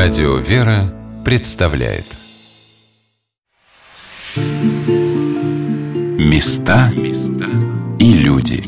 Радио «Вера» представляет. Места и люди.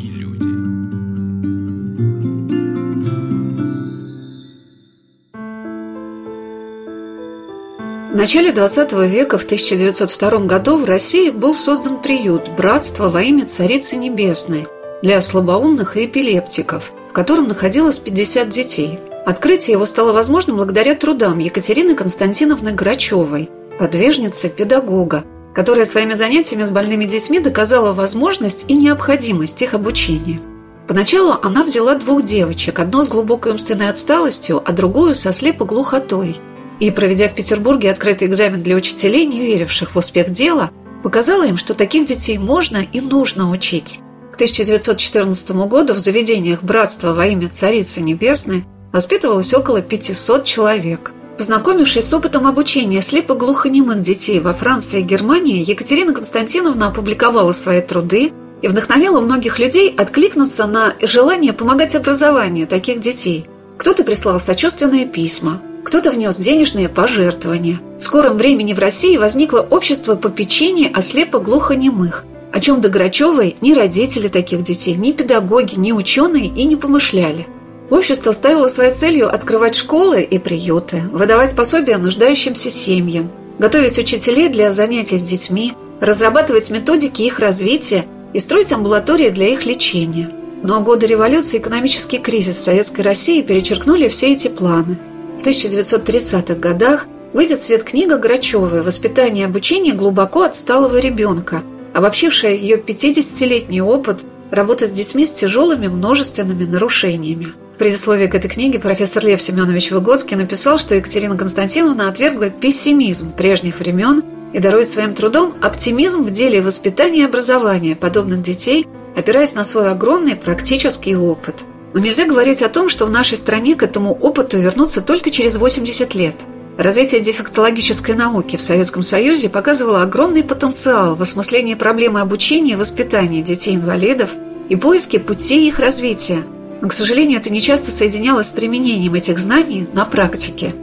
В начале XX века, в 1902 году, в России был создан приют «Братство во имя Царицы Небесной» для слабоумных и эпилептиков, в котором находилось 50 детей – Открытие его стало возможным благодаря трудам Екатерины Константиновны Грачевой, подвижницы педагога, которая своими занятиями с больными детьми доказала возможность и необходимость их обучения. Поначалу она взяла двух девочек, одну с глубокой умственной отсталостью, а другую со слепоглухотой. И, проведя в Петербурге открытый экзамен для учителей, не веривших в успех дела, показала им, что таких детей можно и нужно учить. К 1914 году в заведениях «Братства во имя Царицы Небесной» воспитывалось около 500 человек. Познакомившись с опытом обучения слепо-глухонемых детей во Франции и Германии, Екатерина Константиновна опубликовала свои труды и вдохновила многих людей откликнуться на желание помогать образованию таких детей. Кто-то прислал сочувственные письма, кто-то внес денежные пожертвования. В скором времени в России возникло общество попечения о слепо-глухонемых, о чем до Грачевой ни родители таких детей, ни педагоги, ни ученые и не помышляли – Общество ставило своей целью открывать школы и приюты, выдавать пособия нуждающимся семьям, готовить учителей для занятий с детьми, разрабатывать методики их развития и строить амбулатории для их лечения. Но годы революции и экономический кризис в Советской России перечеркнули все эти планы. В 1930-х годах выйдет в свет книга Грачевой «Воспитание и обучение глубоко отсталого ребенка», обобщившая ее 50-летний опыт работы с детьми с тяжелыми множественными нарушениями предисловии к этой книге профессор Лев Семенович Выгодский написал, что Екатерина Константиновна отвергла пессимизм прежних времен и дарует своим трудом оптимизм в деле воспитания и образования подобных детей, опираясь на свой огромный практический опыт. Но нельзя говорить о том, что в нашей стране к этому опыту вернуться только через 80 лет. Развитие дефектологической науки в Советском Союзе показывало огромный потенциал в осмыслении проблемы обучения и воспитания детей-инвалидов и поиске путей их развития – но, к сожалению, это нечасто соединялось с применением этих знаний на практике.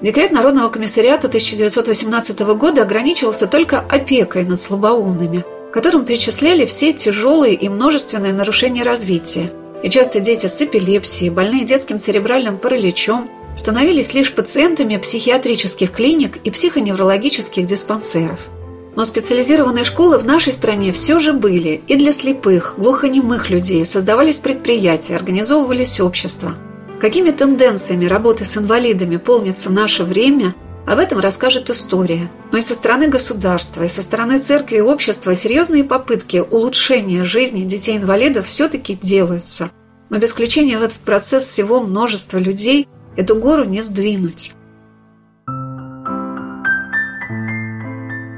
Декрет Народного комиссариата 1918 года ограничивался только опекой над слабоумными, которым перечисляли все тяжелые и множественные нарушения развития. И часто дети с эпилепсией, больные детским церебральным параличом, становились лишь пациентами психиатрических клиник и психоневрологических диспансеров – но специализированные школы в нашей стране все же были и для слепых, глухонемых людей создавались предприятия, организовывались общества. Какими тенденциями работы с инвалидами полнится наше время, об этом расскажет история. Но и со стороны государства, и со стороны церкви и общества серьезные попытки улучшения жизни детей-инвалидов все-таки делаются. Но без включения в этот процесс всего множества людей эту гору не сдвинуть.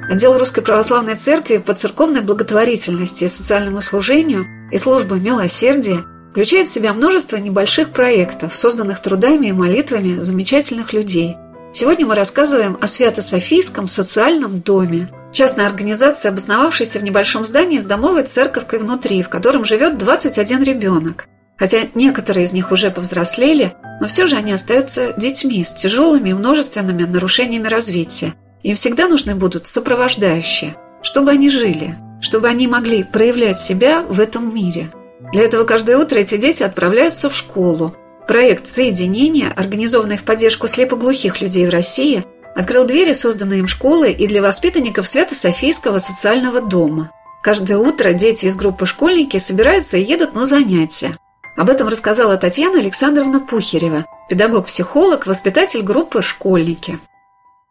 Отдел Русской Православной Церкви по церковной благотворительности и социальному служению и служба милосердия включает в себя множество небольших проектов, созданных трудами и молитвами замечательных людей. Сегодня мы рассказываем о Свято-Софийском социальном доме. Частная организация, обосновавшаяся в небольшом здании с домовой церковкой внутри, в котором живет 21 ребенок. Хотя некоторые из них уже повзрослели, но все же они остаются детьми с тяжелыми и множественными нарушениями развития – им всегда нужны будут сопровождающие, чтобы они жили, чтобы они могли проявлять себя в этом мире. Для этого каждое утро эти дети отправляются в школу. Проект соединения, организованный в поддержку слепоглухих людей в России, открыл двери созданные им школы и для воспитанников Свято-Софийского социального дома. Каждое утро дети из группы «Школьники» собираются и едут на занятия. Об этом рассказала Татьяна Александровна Пухерева, педагог-психолог, воспитатель группы «Школьники».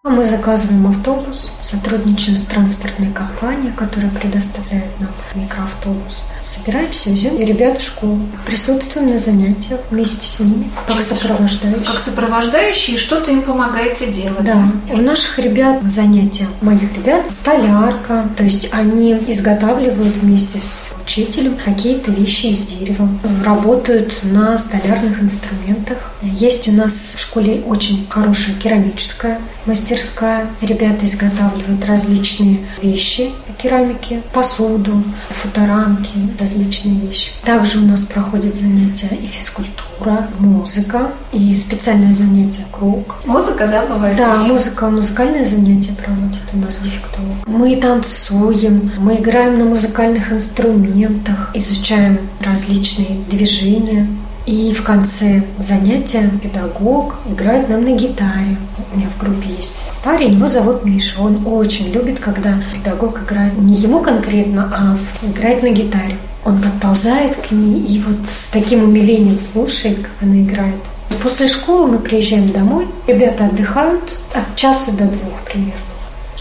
Мы заказываем автобус, сотрудничаем с транспортной компанией, которая предоставляет нам микроавтобус. Собираемся, везем ребят в школу. Присутствуем на занятиях вместе с ними, как сопровождающие. Как сопровождающие, что-то им помогаете делать. Да. У наших ребят занятия, моих ребят, столярка. То есть они изготавливают вместе с учителем какие-то вещи из дерева. Работают на столярных инструментах. Есть у нас в школе очень хорошая керамическая мастерская мастерская. Ребята изготавливают различные вещи керамики, посуду, фоторамки, различные вещи. Также у нас проходят занятия и физкультура, музыка и специальное занятие круг. Музыка, да, бывает? Да, музыка, музыкальное занятие проводит у нас дефектолог. Мы танцуем, мы играем на музыкальных инструментах, изучаем различные движения. И в конце занятия педагог играет нам на гитаре. У меня в группе есть парень, его зовут Миша. Он очень любит, когда педагог играет не ему конкретно, а играет на гитаре. Он подползает к ней и вот с таким умилением слушает, как она играет. После школы мы приезжаем домой, ребята отдыхают от часа до двух примерно.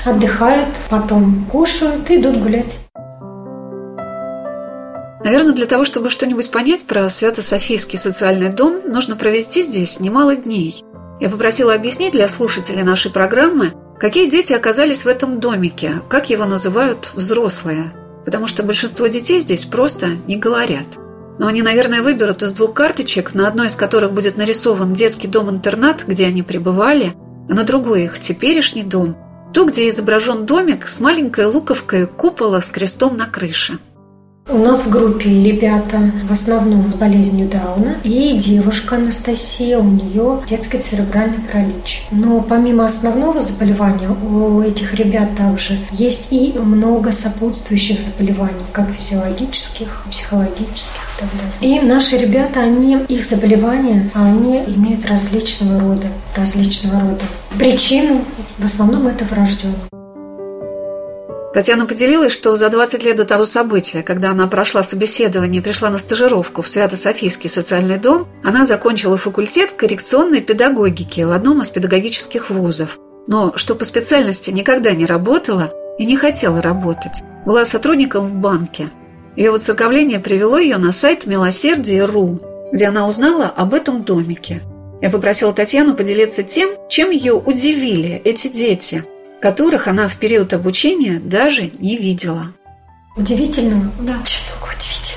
Отдыхают, потом кушают и идут гулять. Наверное, для того, чтобы что-нибудь понять про Свято-Софийский социальный дом, нужно провести здесь немало дней. Я попросила объяснить для слушателей нашей программы, какие дети оказались в этом домике, как его называют взрослые, потому что большинство детей здесь просто не говорят. Но они, наверное, выберут из двух карточек, на одной из которых будет нарисован детский дом-интернат, где они пребывали, а на другой их теперешний дом, ту, где изображен домик с маленькой луковкой купола с крестом на крыше. У нас в группе ребята в основном с болезнью Дауна и девушка Анастасия, у нее детский церебральный паралич. Но помимо основного заболевания у этих ребят также есть и много сопутствующих заболеваний, как физиологических, психологических и так далее. И наши ребята, они, их заболевания, они имеют различного рода, различного рода причину. В основном это врожденное. Татьяна поделилась, что за 20 лет до того события, когда она прошла собеседование и пришла на стажировку в Свято-Софийский социальный дом, она закончила факультет коррекционной педагогики в одном из педагогических вузов. Но что по специальности никогда не работала и не хотела работать. Была сотрудником в банке. Ее воцерковление привело ее на сайт «Милосердие.ру», где она узнала об этом домике. Я попросила Татьяну поделиться тем, чем ее удивили эти дети – которых она в период обучения даже не видела. Удивительно? Да. Очень много удивительного.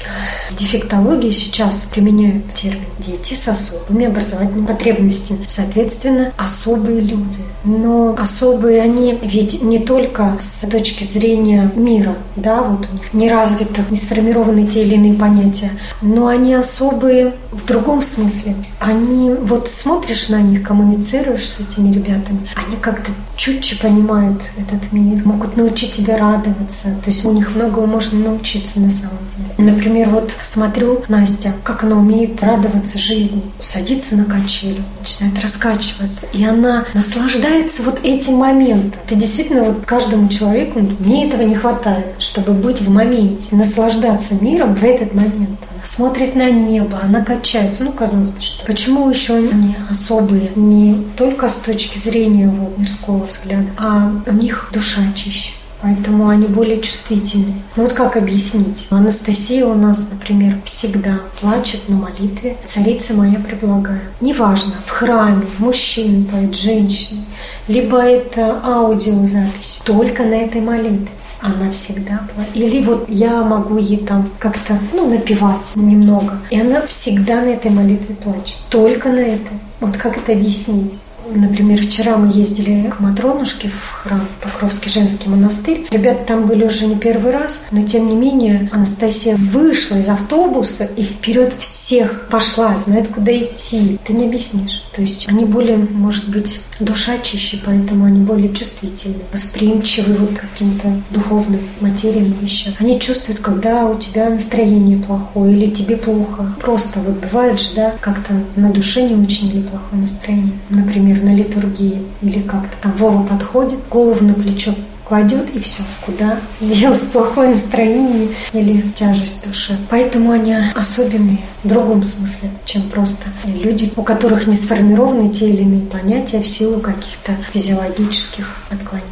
Дефектологии сейчас применяют термин «дети с особыми образовательными потребностями». Соответственно, особые люди. Но особые они ведь не только с точки зрения мира, да, вот у них не развиты, не сформированы те или иные понятия, но они особые в другом смысле. Они, вот смотришь на них, коммуницируешь с этими ребятами, они как-то чутче понимают этот мир, могут научить тебя радоваться. То есть у них многого можно научиться на самом деле. Например, вот смотрю Настя, как она умеет радоваться жизни, садится на качелю, начинает раскачиваться, и она наслаждается вот этим моментом. Это действительно вот каждому человеку, мне этого не хватает, чтобы быть в моменте, наслаждаться миром в этот момент. Она смотрит на небо, она качается. Ну, казалось бы, что. Почему еще они особые? Не только с точки зрения вот, мирского взгляда, а у них душа чище. Поэтому они более чувствительны. Ну вот как объяснить? Анастасия у нас, например, всегда плачет на молитве «Царица моя предлагаю». Неважно, в храме, мужчина поет, женщина, либо это аудиозапись, только на этой молитве она всегда плачет. Или вот я могу ей там как-то, ну, напевать немного. И она всегда на этой молитве плачет. Только на этой. Вот как это объяснить? Например, вчера мы ездили к Матронушке в храм Покровский женский монастырь. Ребята там были уже не первый раз, но тем не менее Анастасия вышла из автобуса и вперед всех пошла, знает, куда идти. Ты не объяснишь. То есть они более, может быть, душа чище, поэтому они более чувствительны, восприимчивы вот к каким-то духовным материям, вещам. Они чувствуют, когда у тебя настроение плохое или тебе плохо. Просто вот бывает же, да, как-то на душе не очень или плохое настроение. Например, например, на литургии, или как-то там Вова подходит, голову на плечо кладет и все, куда делать плохое настроение или тяжесть в душе. Поэтому они особенные в другом смысле, чем просто люди, у которых не сформированы те или иные понятия в силу каких-то физиологических отклонений.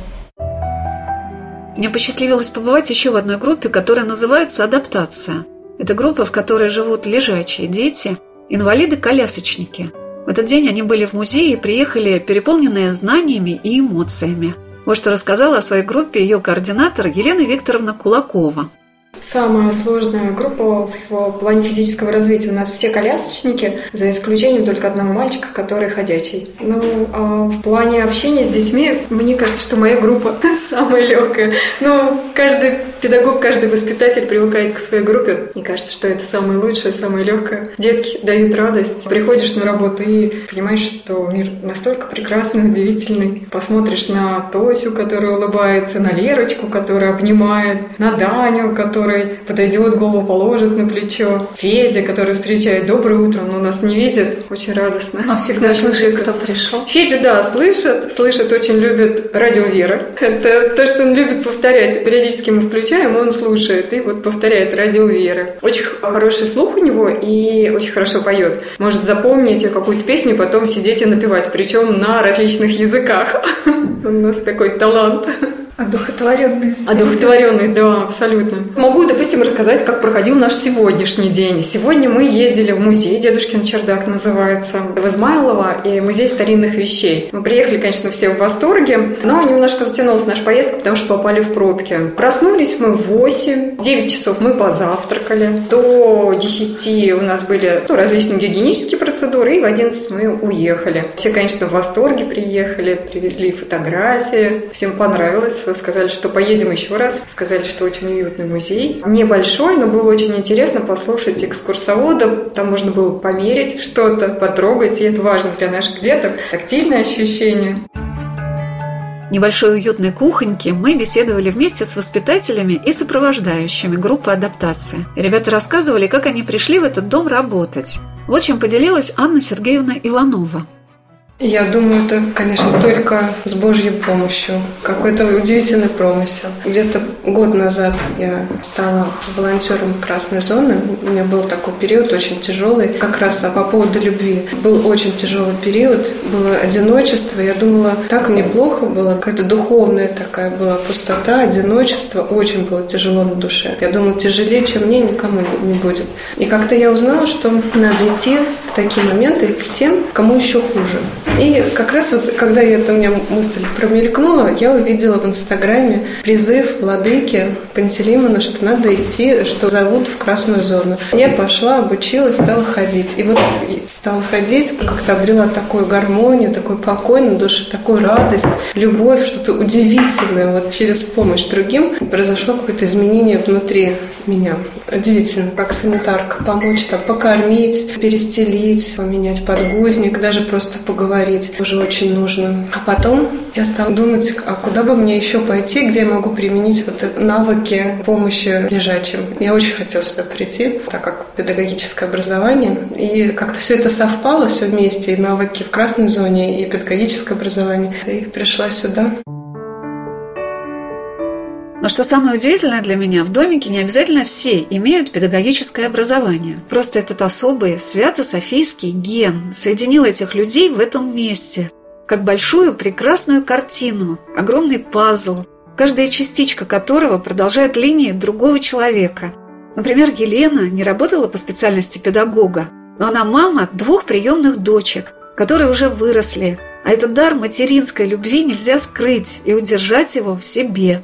Мне посчастливилось побывать еще в одной группе, которая называется «Адаптация». Это группа, в которой живут лежачие дети, инвалиды-колясочники – в этот день они были в музее и приехали переполненные знаниями и эмоциями. Вот что рассказала о своей группе ее координатор Елена Викторовна Кулакова. Самая сложная группа в плане физического развития. У нас все колясочники, за исключением только одного мальчика, который ходячий. Ну, а в плане общения с детьми, мне кажется, что моя группа самая легкая. Ну, каждый педагог, каждый воспитатель привыкает к своей группе. Мне кажется, что это самое лучшее, самое легкое. Детки дают радость. Приходишь на работу и понимаешь, что мир настолько прекрасный, удивительный. Посмотришь на Тосю, которая улыбается, на Лерочку, которая обнимает, на Даню, который подойдет, голову положит на плечо, Федя, который встречает «Доброе утро», но нас не видит. Очень радостно. А всегда слышит, кто пришел? Федя, да, слышит. Слышит, очень любит радио Вера. Это то, что он любит повторять. Периодически мы включаем, он слушает и вот повторяет радио Вера. Очень хороший слух у него и очень хорошо поет. Может запомнить какую-то песню потом сидеть и напевать, причем на различных языках. У нас такой талант. Одухотворенный. Одухотворенный, да, абсолютно. Могу, допустим, рассказать, как проходил наш сегодняшний день. Сегодня мы ездили в музей, Дедушкин чердак называется, в Измайлово, и музей старинных вещей. Мы приехали, конечно, все в восторге, но немножко затянулась наша поездка, потому что попали в пробки. Проснулись мы в 8, в 9 часов мы позавтракали, до 10 у нас были ну, различные гигиенические процедуры, и в 11 мы уехали. Все, конечно, в восторге приехали, привезли фотографии, всем понравилось сказали, что поедем еще раз. Сказали, что очень уютный музей. Небольшой, но было очень интересно послушать экскурсовода. Там можно было померить что-то, потрогать, и это важно для наших деток. Тактильное ощущение. Небольшой уютной кухоньке мы беседовали вместе с воспитателями и сопровождающими группы адаптации. ребята рассказывали, как они пришли в этот дом работать. Вот чем поделилась Анна Сергеевна Иванова. Я думаю, это, конечно, только с Божьей помощью. Какой-то удивительный промысел. Где-то год назад я стала волонтером Красной зоны. У меня был такой период очень тяжелый, как раз по поводу любви. Был очень тяжелый период, было одиночество. Я думала, так неплохо было, какая-то духовная такая была пустота, одиночество. Очень было тяжело на душе. Я думала, тяжелее, чем мне, никому не будет. И как-то я узнала, что надо идти в такие моменты к тем, кому еще хуже. И как раз вот, когда эта у меня мысль промелькнула, я увидела в Инстаграме призыв владыки Пантелеймона, что надо идти, что зовут в красную зону. Я пошла, обучилась, стала ходить. И вот стала ходить, как-то обрела такую гармонию, такой покой на душе, такую радость, любовь, что-то удивительное. Вот через помощь другим произошло какое-то изменение внутри меня. Удивительно, как санитарка помочь, там, покормить, перестелить, поменять подгузник, даже просто поговорить уже очень нужно. А потом я стала думать, а куда бы мне еще пойти, где я могу применить вот навыки помощи лежачим. Я очень хотела сюда прийти, так как педагогическое образование. И как-то все это совпало, все вместе, и навыки в красной зоне, и педагогическое образование. И пришла сюда. Но что самое удивительное для меня, в домике не обязательно все имеют педагогическое образование. Просто этот особый свято-софийский ген соединил этих людей в этом месте, как большую прекрасную картину, огромный пазл, каждая частичка которого продолжает линии другого человека. Например, Елена не работала по специальности педагога, но она мама двух приемных дочек, которые уже выросли, а этот дар материнской любви нельзя скрыть и удержать его в себе.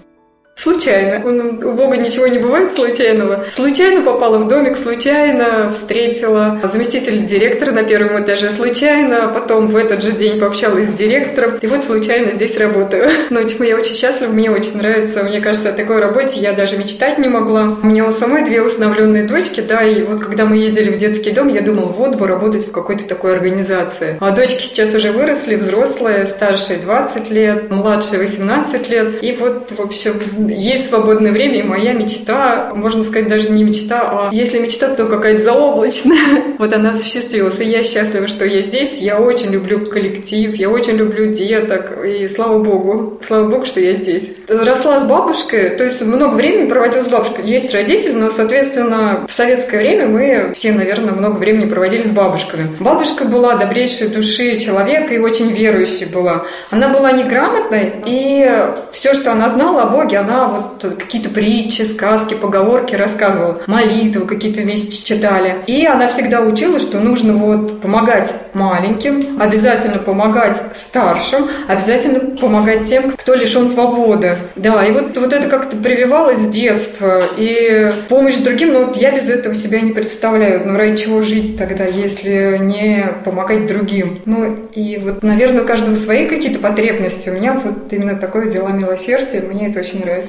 Случайно. У Бога ничего не бывает случайного. Случайно попала в домик, случайно встретила заместителя директора на первом этаже, случайно потом в этот же день пообщалась с директором. И вот случайно здесь работаю. Но чему я очень счастлива, мне очень нравится. Мне кажется, о такой работе я даже мечтать не могла. У меня у самой две усыновленные дочки, да, и вот когда мы ездили в детский дом, я думала, вот бы работать в какой-то такой организации. А дочки сейчас уже выросли, взрослые, старшие 20 лет, младшие 18 лет. И вот, в общем, есть свободное время, и моя мечта, можно сказать, даже не мечта, а если мечта, то какая-то заоблачная. Вот она осуществилась, и я счастлива, что я здесь. Я очень люблю коллектив, я очень люблю деток, и слава богу, слава богу, что я здесь. Росла с бабушкой, то есть много времени проводила с бабушкой. Есть родители, но, соответственно, в советское время мы все, наверное, много времени проводили с бабушками. Бабушка была добрейшей души человека и очень верующей была. Она была неграмотной, и все, что она знала о Боге, она вот какие-то притчи, сказки, поговорки рассказывала, молитвы какие-то вместе читали. И она всегда учила, что нужно вот помогать маленьким, обязательно помогать старшим, обязательно помогать тем, кто лишен свободы. Да, и вот, вот это как-то прививалось с детства. И помощь другим, ну вот я без этого себя не представляю. Ну ради чего жить тогда, если не помогать другим? Ну и вот, наверное, у каждого свои какие-то потребности. У меня вот именно такое дело милосердия. Мне это очень нравится.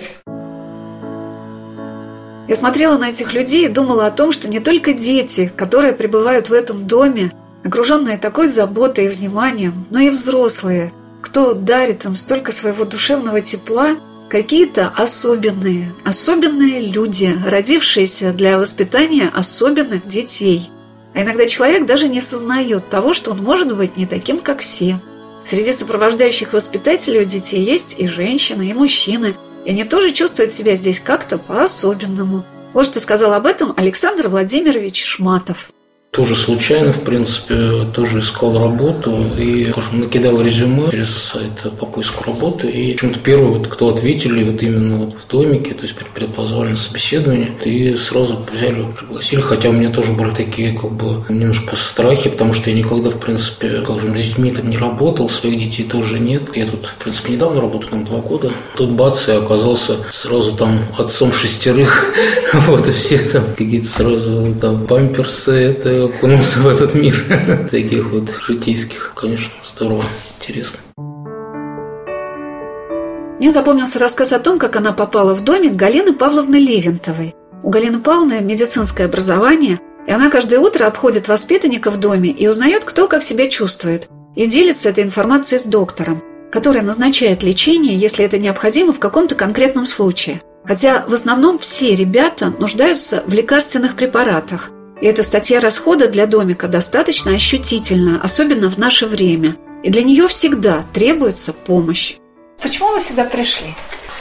Я смотрела на этих людей и думала о том, что не только дети, которые пребывают в этом доме, окруженные такой заботой и вниманием, но и взрослые, кто дарит им столько своего душевного тепла, какие-то особенные, особенные люди, родившиеся для воспитания особенных детей. А иногда человек даже не сознает того, что он может быть не таким, как все. Среди сопровождающих воспитателей у детей есть и женщины, и мужчины, и они тоже чувствуют себя здесь как-то по-особенному. Вот что сказал об этом Александр Владимирович Шматов тоже случайно, в принципе, тоже искал работу и накидал резюме через сайт по поиску работы. И почему-то первый, вот, кто ответили, вот именно вот в домике, то есть предпозвали на собеседование, и сразу взяли, пригласили. Хотя у меня тоже были такие, как бы, немножко страхи, потому что я никогда, в принципе, как же, с детьми так не работал, своих детей тоже нет. Я тут, в принципе, недавно работаю, там, два года. Тут бац, я оказался сразу там отцом шестерых, вот, и все там какие-то сразу там памперсы, это окунулся в этот мир таких вот житейских. Конечно, здорово, интересно. Мне запомнился рассказ о том, как она попала в домик Галины Павловны Левентовой. У Галины Павловны медицинское образование, и она каждое утро обходит воспитанника в доме и узнает, кто как себя чувствует, и делится этой информацией с доктором, который назначает лечение, если это необходимо в каком-то конкретном случае. Хотя в основном все ребята нуждаются в лекарственных препаратах – и эта статья расхода для домика достаточно ощутительна, особенно в наше время. И для нее всегда требуется помощь. Почему вы сюда пришли?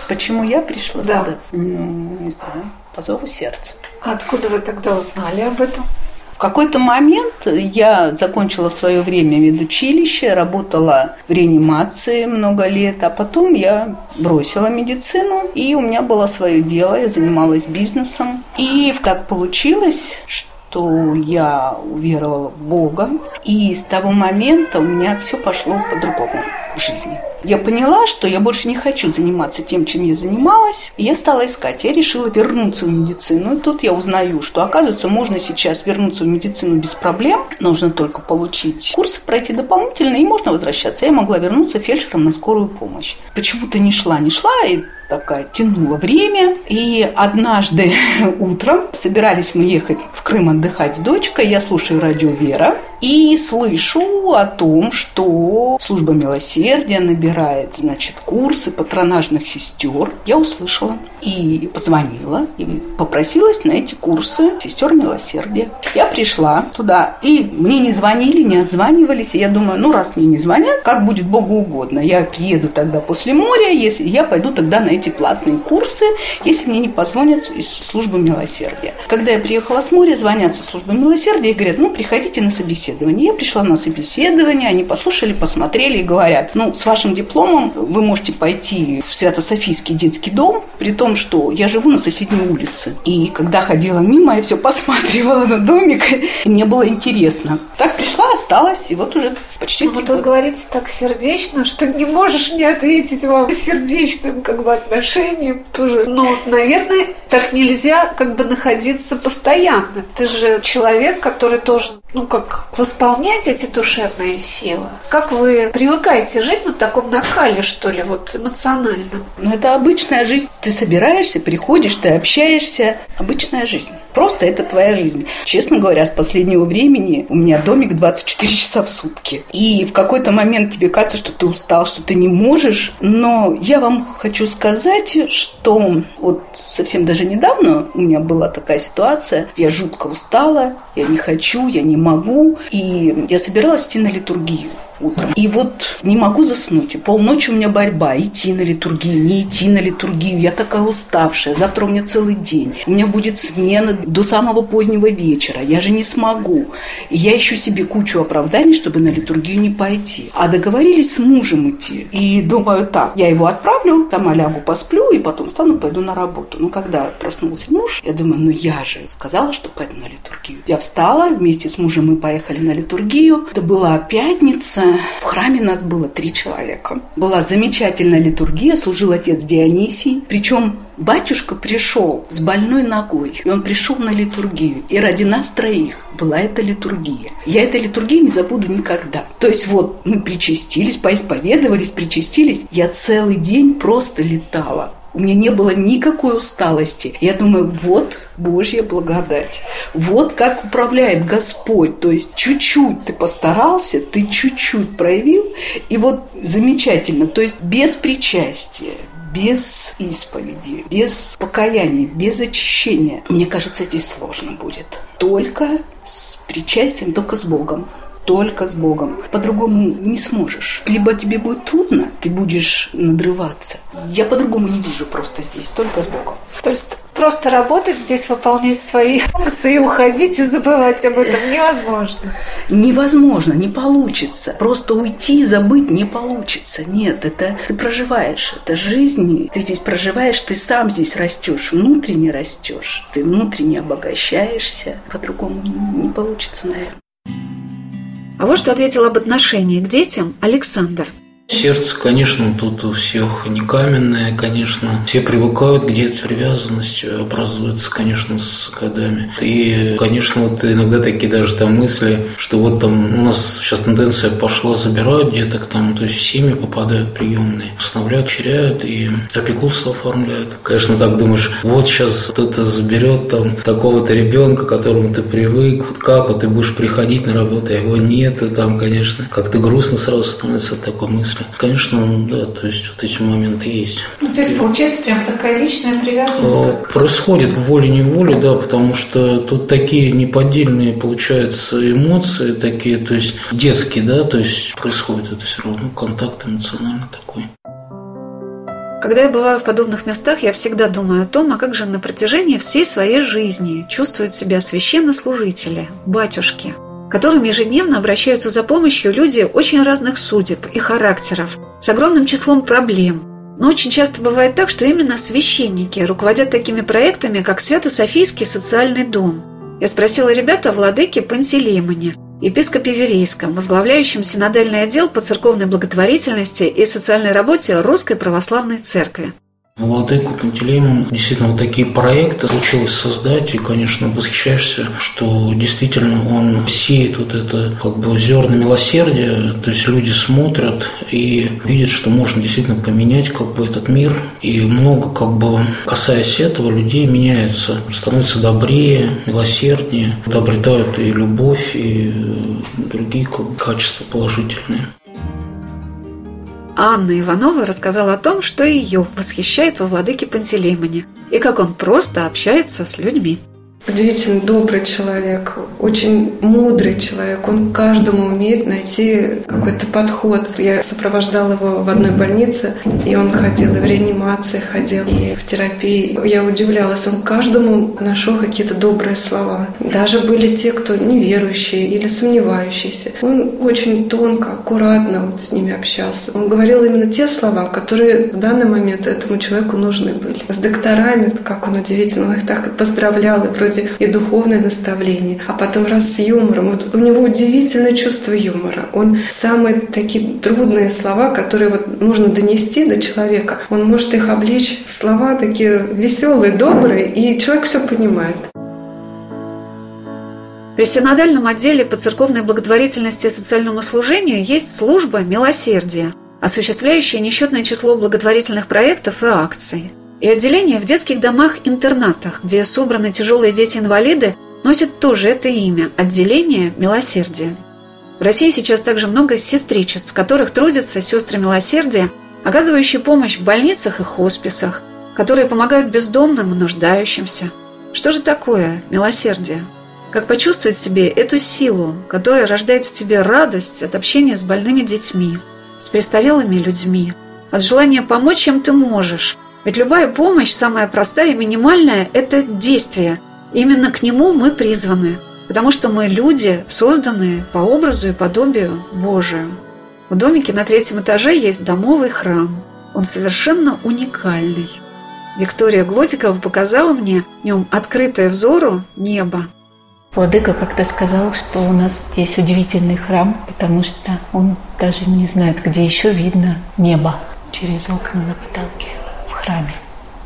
Почему я пришла да. сюда? Ну, не знаю, по зову сердца. А откуда вы тогда узнали об этом? В какой-то момент я закончила в свое время медучилище, работала в реанимации много лет, а потом я бросила медицину, и у меня было свое дело, я занималась бизнесом. И так получилось, что что я уверовала в Бога, и с того момента у меня все пошло по-другому в жизни. Я поняла, что я больше не хочу заниматься тем, чем я занималась, и я стала искать. Я решила вернуться в медицину. И тут я узнаю, что, оказывается, можно сейчас вернуться в медицину без проблем. Нужно только получить курсы, пройти дополнительно, и можно возвращаться. Я могла вернуться фельдшером на скорую помощь. Почему-то не шла, не шла, и такая тянула время. И однажды утром собирались мы ехать в Крым отдыхать с дочкой. Я слушаю радио «Вера» и слышу о том, что служба милосердия набирает, значит, курсы патронажных сестер. Я услышала и позвонила, и попросилась на эти курсы сестер милосердия. Я пришла туда, и мне не звонили, не отзванивались, и я думаю, ну, раз мне не звонят, как будет Богу угодно. Я приеду тогда после моря, если я пойду тогда на эти платные курсы, если мне не позвонят из службы милосердия. Когда я приехала с моря, звонят со службы милосердия и говорят, ну, приходите на собеседование. Я пришла на собеседование, они послушали, посмотрели и говорят, ну, с вашим дипломом вы можете пойти в Свято-Софийский детский дом, при том, что я живу на соседней улице. И когда ходила мимо, я все посматривала на домик, и мне было интересно. Так пришла, осталась, и вот уже почти ну, Вот вы говорите так сердечно, что не можешь не ответить вам сердечным как бы отношением тоже. Ну, наверное, так нельзя как бы находиться постоянно. Ты же человек, который тоже, ну, как восполнять эти душевные силы. Как вы привыкаете жить на таком накале, что ли, вот эмоционально? Ну, это обычная жизнь. Ты собираешься, приходишь, ты общаешься. Обычная жизнь. Просто это твоя жизнь. Честно говоря, с последнего времени у меня домик 24 часа в сутки. И в какой-то момент тебе кажется, что ты устал, что ты не можешь. Но я вам хочу сказать, что вот совсем даже недавно у меня была такая ситуация. Я жутко устала, я не хочу, я не могу. И я собиралась идти на литургию. Утром. И вот не могу заснуть. И полночи у меня борьба. Идти на литургию, не идти на литургию. Я такая уставшая. Завтра у меня целый день. У меня будет смена до самого позднего вечера. Я же не смогу. И я ищу себе кучу оправданий, чтобы на литургию не пойти. А договорились с мужем идти. И думаю, так, я его отправлю, сама лягу, посплю, и потом встану, пойду на работу. Ну, когда проснулся муж, я думаю, ну я же сказала, что пойду на литургию. Я встала, вместе с мужем мы поехали на литургию. Это была пятница. В храме нас было три человека. Была замечательная литургия, служил отец Дионисий. Причем батюшка пришел с больной ногой, и он пришел на литургию. И ради нас троих была эта литургия. Я этой литургии не забуду никогда. То есть вот мы причастились, поисповедовались, причастились. Я целый день просто летала. У меня не было никакой усталости. Я думаю, вот Божья благодать. Вот как управляет Господь. То есть чуть-чуть ты постарался, ты чуть-чуть проявил, и вот замечательно. То есть без причастия, без исповеди, без покаяния, без очищения. Мне кажется, здесь сложно будет. Только с причастием, только с Богом только с Богом. По-другому не сможешь. Либо тебе будет трудно, ты будешь надрываться. Я по-другому не вижу просто здесь, только с Богом. То есть просто работать здесь, выполнять свои функции, уходить и забывать об этом невозможно. Невозможно, не получится. Просто уйти и забыть не получится. Нет, это ты проживаешь, это жизнь. Ты здесь проживаешь, ты сам здесь растешь, внутренне растешь, ты внутренне обогащаешься. По-другому не получится, наверное. А вот что ответил об отношении к детям Александр – Сердце, конечно, тут у всех не каменное, конечно. Все привыкают где-то, привязанность образуется, конечно, с годами. И, конечно, вот иногда такие даже там мысли, что вот там у нас сейчас тенденция пошла, забирают деток там, то есть в семьи попадают приемные, устанавливают, черяют и опекунство оформляют. Конечно, так думаешь, вот сейчас кто-то заберет там такого-то ребенка, к которому ты привык, вот как вот ты будешь приходить на работу, а его нет, и там, конечно, как-то грустно сразу становится от такой мысли. Конечно, да, то есть вот эти моменты есть. Ну, то есть получается прям такая личная привязанность? А, происходит волей-неволей, да, потому что тут такие неподдельные, получаются, эмоции такие, то есть детские, да, то есть происходит это все равно, контакт эмоциональный такой. Когда я бываю в подобных местах, я всегда думаю о том, а как же на протяжении всей своей жизни чувствуют себя священнослужители, батюшки – которым ежедневно обращаются за помощью люди очень разных судеб и характеров, с огромным числом проблем. Но очень часто бывает так, что именно священники руководят такими проектами, как Свято-Софийский социальный дом. Я спросила ребята о владыке Пантелеймоне, епископе Верейском, возглавляющем синодальный отдел по церковной благотворительности и социальной работе Русской Православной Церкви. Владыку Пантелеймон действительно вот такие проекты получилось создать, и, конечно, восхищаешься, что действительно он сеет вот это как бы зерна милосердия, то есть люди смотрят и видят, что можно действительно поменять как бы этот мир, и много как бы касаясь этого людей меняются, становятся добрее, милосерднее, обретают и любовь, и другие как бы, качества положительные. Анна Иванова рассказала о том, что ее восхищает во владыке Пантелеймоне и как он просто общается с людьми. Удивительно добрый человек, очень мудрый человек. Он каждому умеет найти какой-то подход. Я сопровождала его в одной больнице, и он ходил и в реанимации, ходил и в терапии. Я удивлялась, он каждому нашел какие-то добрые слова. Даже были те, кто неверующие или сомневающиеся. Он очень тонко, аккуратно вот с ними общался. Он говорил именно те слова, которые в данный момент этому человеку нужны были. С докторами, как он удивительно, их так поздравлял и вроде вроде и духовное наставление, а потом раз с юмором. Вот у него удивительное чувство юмора. Он самые такие трудные слова, которые вот нужно донести до человека, он может их обличь в слова такие веселые, добрые, и человек все понимает. При синодальном отделе по церковной благотворительности и социальному служению есть служба милосердия, осуществляющая несчетное число благотворительных проектов и акций. И отделение в детских домах-интернатах, где собраны тяжелые дети-инвалиды, носит тоже это имя – отделение милосердия. В России сейчас также много сестричеств, в которых трудятся сестры милосердия, оказывающие помощь в больницах и хосписах, которые помогают бездомным и нуждающимся. Что же такое милосердие? Как почувствовать в себе эту силу, которая рождает в тебе радость от общения с больными детьми, с престарелыми людьми, от желания помочь, чем ты можешь. Ведь любая помощь, самая простая и минимальная – это действие. Именно к нему мы призваны, потому что мы люди, созданные по образу и подобию Божию. В домике на третьем этаже есть домовый храм. Он совершенно уникальный. Виктория Глотикова показала мне в нем открытое взору небо. Владыка как-то сказал, что у нас здесь удивительный храм, потому что он даже не знает, где еще видно небо через окна на потолке храме.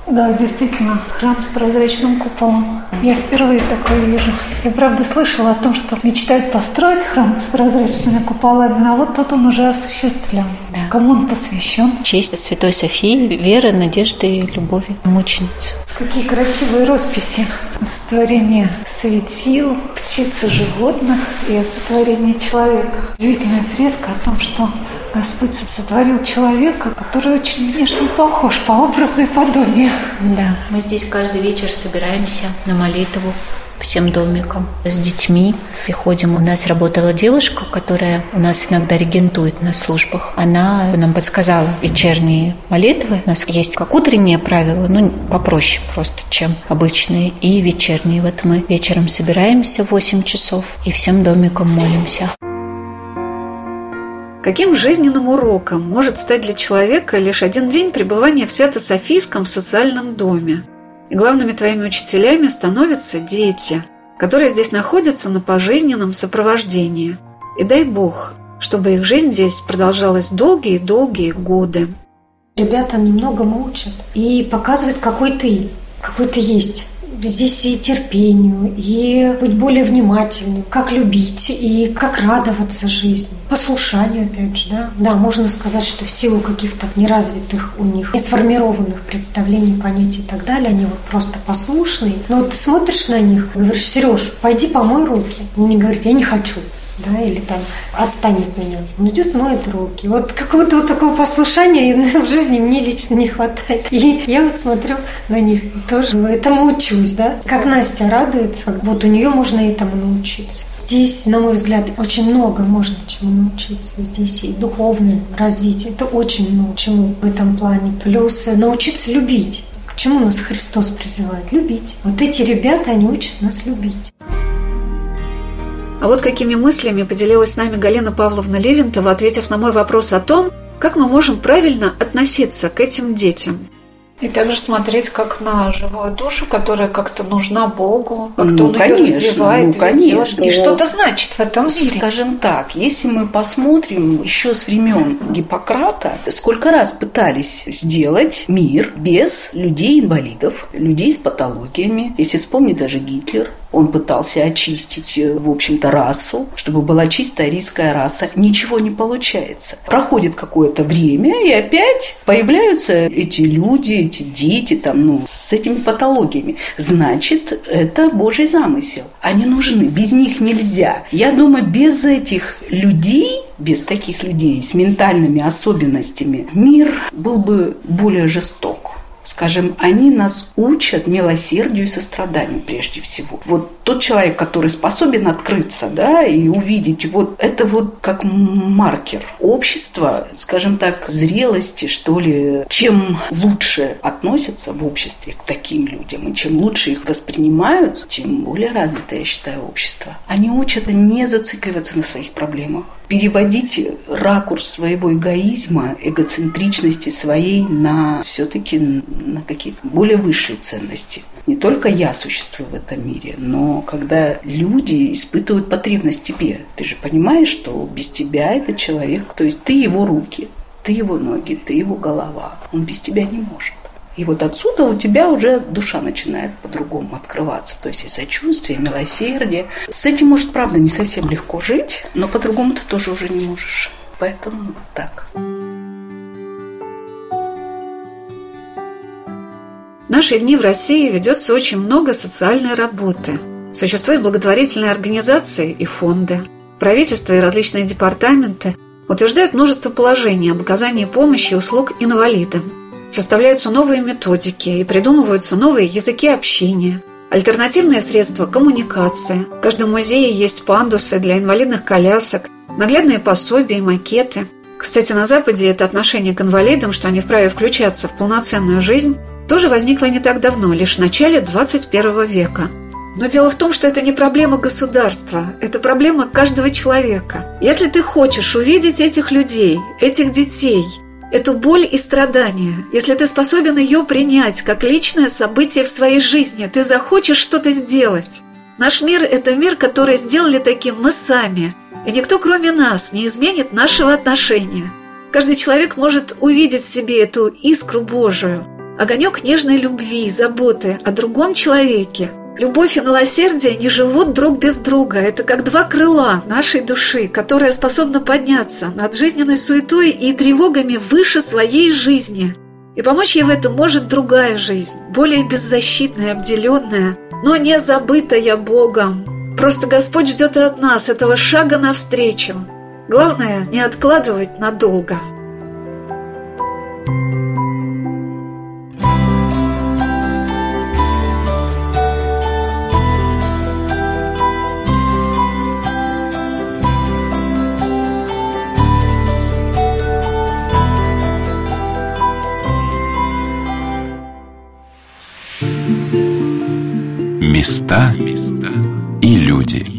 Да, действительно, храм с прозрачным куполом. Я впервые такое вижу. Я, правда, слышала о том, что мечтают построить храм с прозрачными куполами, а вот тут он уже осуществлен. Да. Кому он посвящен? честь Святой Софии, веры, надежды и любови, мученицы. Какие красивые росписи. Сотворение светил, птиц и животных и сотворение человека. Удивительная фреска о том, что Господь сотворил человека, который очень внешне похож по образу и подобию. Да, мы здесь каждый вечер собираемся на молитву всем домиком с детьми. Приходим, у нас работала девушка, которая у нас иногда регентует на службах. Она нам подсказала вечерние молитвы. У нас есть как утренние правила, ну, попроще просто, чем обычные, и вечерние. Вот мы вечером собираемся в 8 часов и всем домиком молимся. Каким жизненным уроком может стать для человека лишь один день пребывания в Свято-Софийском социальном доме? И главными твоими учителями становятся дети, которые здесь находятся на пожизненном сопровождении. И дай Бог, чтобы их жизнь здесь продолжалась долгие-долгие годы. Ребята немного учат и показывают, какой ты, какой ты есть здесь и терпению, и быть более внимательным, как любить и как радоваться жизни. Послушанию, опять же, да. Да, можно сказать, что в силу каких-то неразвитых у них, не сформированных представлений, понятий и так далее, они вот просто послушные. Но вот ты смотришь на них, говоришь, Сереж, пойди помой руки. Не говорит, я не хочу да, или там отстань от меня. Он идет, моет руки. Вот какого-то вот такого послушания в жизни мне лично не хватает. И я вот смотрю на них и тоже этому учусь, да. Как Настя радуется, вот у нее можно этому научиться. Здесь, на мой взгляд, очень много можно чему научиться. Здесь и духовное развитие. Это очень много чему в этом плане. Плюс научиться любить. К чему нас Христос призывает? Любить. Вот эти ребята, они учат нас любить. А вот какими мыслями поделилась с нами Галина Павловна Левинтова, ответив на мой вопрос о том, как мы можем правильно относиться к этим детям. И также смотреть как на живую душу, которая как-то нужна Богу, как-то ну, он конечно, ее развивает, ну, конечно. И что-то значит в этом мире. Скажем так, если мы посмотрим еще с времен Гиппократа, сколько раз пытались сделать мир без людей-инвалидов, людей с патологиями. Если вспомнить даже Гитлер, он пытался очистить, э, в общем-то, расу, чтобы была чистая арийская раса. Ничего не получается. Проходит какое-то время, и опять появляются эти люди, эти дети там, ну, с этими патологиями. Значит, это Божий замысел. Они нужны, без них нельзя. Я думаю, без этих людей без таких людей с ментальными особенностями мир был бы более жесток. Скажем, они нас учат милосердию и состраданию прежде всего. Вот тот человек, который способен открыться, да, и увидеть, вот это вот как маркер общества, скажем так, зрелости, что ли. Чем лучше относятся в обществе к таким людям, и чем лучше их воспринимают, тем более развитое, я считаю, общество. Они учат не зацикливаться на своих проблемах, переводить ракурс своего эгоизма, эгоцентричности своей на все-таки на какие-то более высшие ценности. Не только я существую в этом мире, но когда люди испытывают потребность тебе, ты же понимаешь, что без тебя этот человек, то есть ты его руки, ты его ноги, ты его голова, он без тебя не может. И вот отсюда у тебя уже душа начинает по-другому открываться. То есть и сочувствие, и милосердие. С этим, может, правда, не совсем легко жить, но по-другому ты тоже уже не можешь. Поэтому так. В наши дни в России ведется очень много социальной работы. Существуют благотворительные организации и фонды. Правительство и различные департаменты утверждают множество положений об оказании помощи и услуг инвалидам. Составляются новые методики и придумываются новые языки общения. альтернативные средства коммуникации. В каждом музее есть пандусы для инвалидных колясок, наглядные пособия и макеты. Кстати, на Западе это отношение к инвалидам, что они вправе включаться в полноценную жизнь, тоже возникло не так давно, лишь в начале 21 века. Но дело в том, что это не проблема государства, это проблема каждого человека. Если ты хочешь увидеть этих людей, этих детей, эту боль и страдания, если ты способен ее принять как личное событие в своей жизни, ты захочешь что-то сделать. Наш мир – это мир, который сделали таким мы сами, и никто, кроме нас, не изменит нашего отношения. Каждый человек может увидеть в себе эту искру Божию, огонек нежной любви, заботы о другом человеке – Любовь и милосердие не живут друг без друга. Это как два крыла нашей души, которая способна подняться над жизненной суетой и тревогами выше своей жизни. И помочь ей в этом может другая жизнь, более беззащитная, обделенная, но не забытая Богом. Просто Господь ждет от нас этого шага навстречу. Главное, не откладывать надолго. Места и люди.